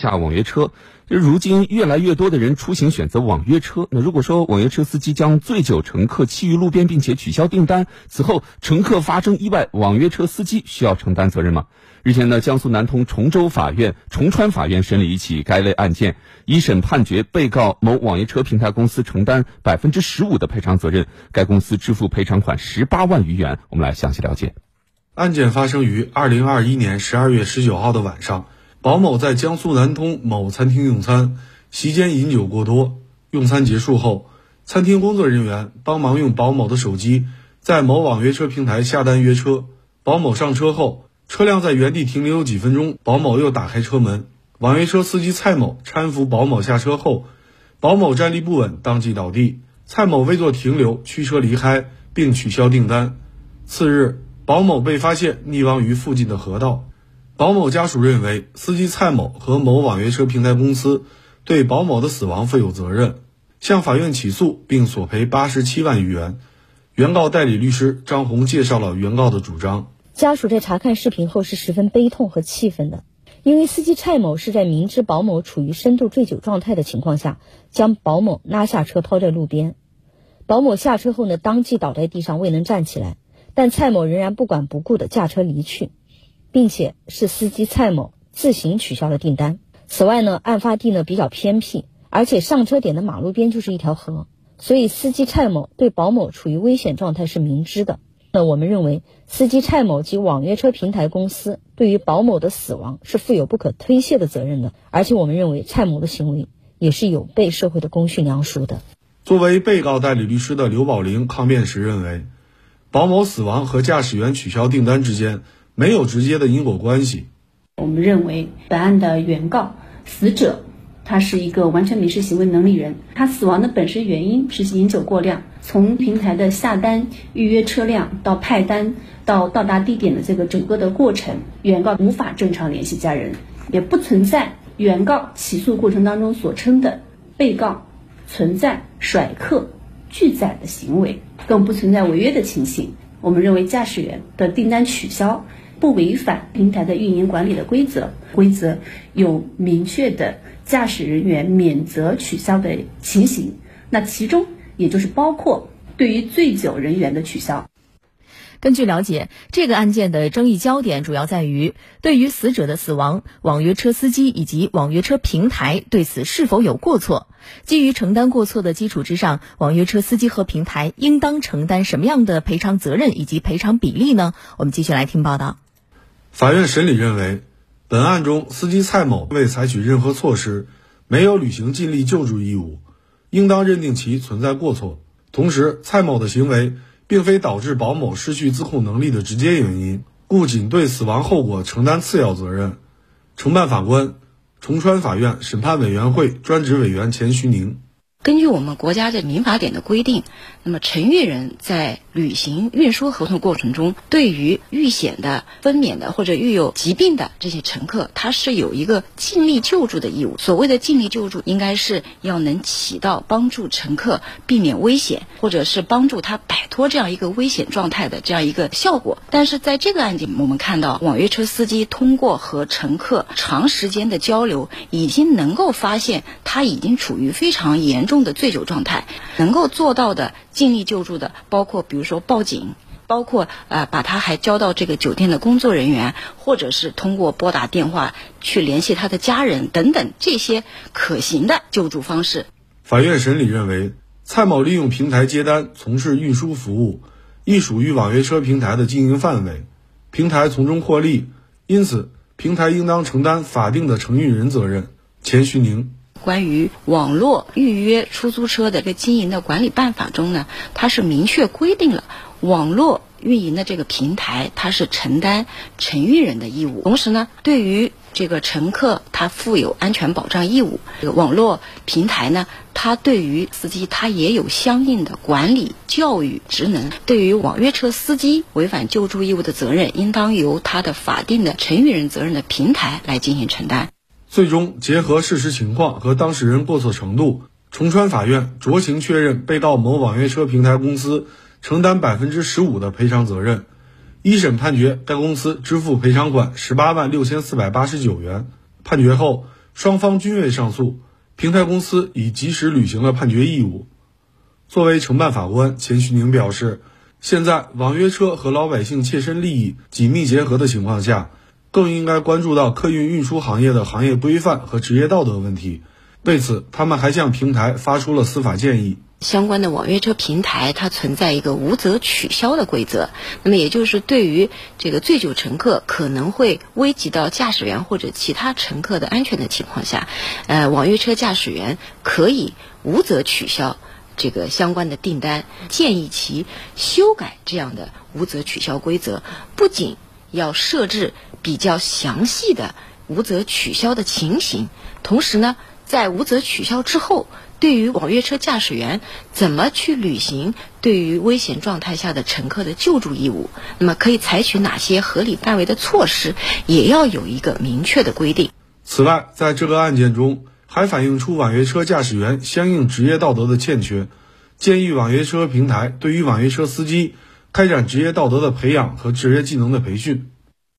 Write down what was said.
下网约车。如今越来越多的人出行选择网约车，那如果说网约车司机将醉酒乘客弃于路边，并且取消订单，此后乘客发生意外，网约车司机需要承担责任吗？日前呢，江苏南通崇州法院、崇川法院审理一起该类案件，一审判决被告某网约车平台公司承担百分之十五的赔偿责任，该公司支付赔偿款十八万余元。我们来详细了解。案件发生于二零二一年十二月十九号的晚上。保某在江苏南通某餐厅用餐，席间饮酒过多。用餐结束后，餐厅工作人员帮忙用保某的手机在某网约车平台下单约车。保某上车后，车辆在原地停留几分钟，保某又打开车门。网约车司机蔡某搀扶保某下车后，保某站立不稳，当即倒地。蔡某未作停留，驱车离开，并取消订单。次日，保某被发现溺亡于附近的河道。保某家属认为，司机蔡某和某网约车平台公司对保某的死亡负有责任，向法院起诉并索赔八十七万余元。原告代理律师张红介绍了原告的主张。家属在查看视频后是十分悲痛和气愤的，因为司机蔡某是在明知保某处于深度醉酒状态的情况下，将保某拉下车抛在路边。保某下车后呢，当即倒在地上未能站起来，但蔡某仍然不管不顾的驾车离去。并且是司机蔡某自行取消了订单。此外呢，案发地呢比较偏僻，而且上车点的马路边就是一条河，所以司机蔡某对保某处于危险状态是明知的。那我们认为，司机蔡某及网约车平台公司对于保某的死亡是负有不可推卸的责任的。而且我们认为，蔡某的行为也是有悖社会的公序良俗的。作为被告代理律师的刘宝玲抗辩时认为，保某死亡和驾驶员取消订单之间。没有直接的因果关系。我们认为本案的原告死者，他是一个完全民事行为能力人，他死亡的本身原因是饮酒过量。从平台的下单、预约车辆到派单到到达地点的这个整个的过程，原告无法正常联系家人，也不存在原告起诉过程当中所称的被告存在甩客拒载的行为，更不存在违约的情形。我们认为驾驶员的订单取消。不违反平台的运营管理的规则，规则有明确的驾驶人员免责取消的情形，那其中也就是包括对于醉酒人员的取消。根据了解，这个案件的争议焦点主要在于，对于死者的死亡，网约车司机以及网约车平台对此是否有过错？基于承担过错的基础之上，网约车司机和平台应当承担什么样的赔偿责任以及赔偿比例呢？我们继续来听报道。法院审理认为，本案中司机蔡某未采取任何措施，没有履行尽力救助义务，应当认定其存在过错。同时，蔡某的行为并非导致保某失去自控能力的直接原因，故仅对死亡后果承担次要责任。承办法官：崇川法院审判委员会专职委员钱徐宁。根据我们国家的民法典的规定，那么承运人在履行运输合同过程中，对于遇险的、分娩的或者遇有疾病的这些乘客，他是有一个尽力救助的义务。所谓的尽力救助，应该是要能起到帮助乘客避免危险，或者是帮助他摆脱这样一个危险状态的这样一个效果。但是在这个案件，我们看到网约车司机通过和乘客长时间的交流，已经能够发现他已经处于非常严。重的醉酒状态，能够做到的尽力救助的，包括比如说报警，包括呃把他还交到这个酒店的工作人员，或者是通过拨打电话去联系他的家人等等这些可行的救助方式。法院审理认为，蔡某利用平台接单从事运输服务，亦属于网约车平台的经营范围，平台从中获利，因此平台应当承担法定的承运人责任。钱徐宁。关于网络预约出租车的这个经营的管理办法中呢，它是明确规定了网络运营的这个平台，它是承担承运人的义务。同时呢，对于这个乘客，他负有安全保障义务。这个网络平台呢，它对于司机，它也有相应的管理教育职能。对于网约车司机违反救助义务的责任，应当由他的法定的承运人责任的平台来进行承担。最终结合事实情况和当事人过错程度，崇川法院酌情确认被告某网约车平台公司承担百分之十五的赔偿责任。一审判决该公司支付赔偿款十八万六千四百八十九元。判决后，双方均未上诉，平台公司已及时履行了判决义务。作为承办法官，钱旭宁表示，现在网约车和老百姓切身利益紧密结合的情况下，更应该关注到客运运输行业的行业规范和职业道德问题。为此，他们还向平台发出了司法建议。相关的网约车平台，它存在一个无责取消的规则。那么，也就是对于这个醉酒乘客可能会危及到驾驶员或者其他乘客的安全的情况下，呃，网约车驾驶员可以无责取消这个相关的订单。建议其修改这样的无责取消规则，不仅要设置比较详细的无责取消的情形，同时呢，在无责取消之后。对于网约车驾驶员怎么去履行对于危险状态下的乘客的救助义务，那么可以采取哪些合理范围的措施，也要有一个明确的规定。此外，在这个案件中，还反映出网约车驾驶员相应职业道德的欠缺，建议网约车平台对于网约车司机开展职业道德的培养和职业技能的培训。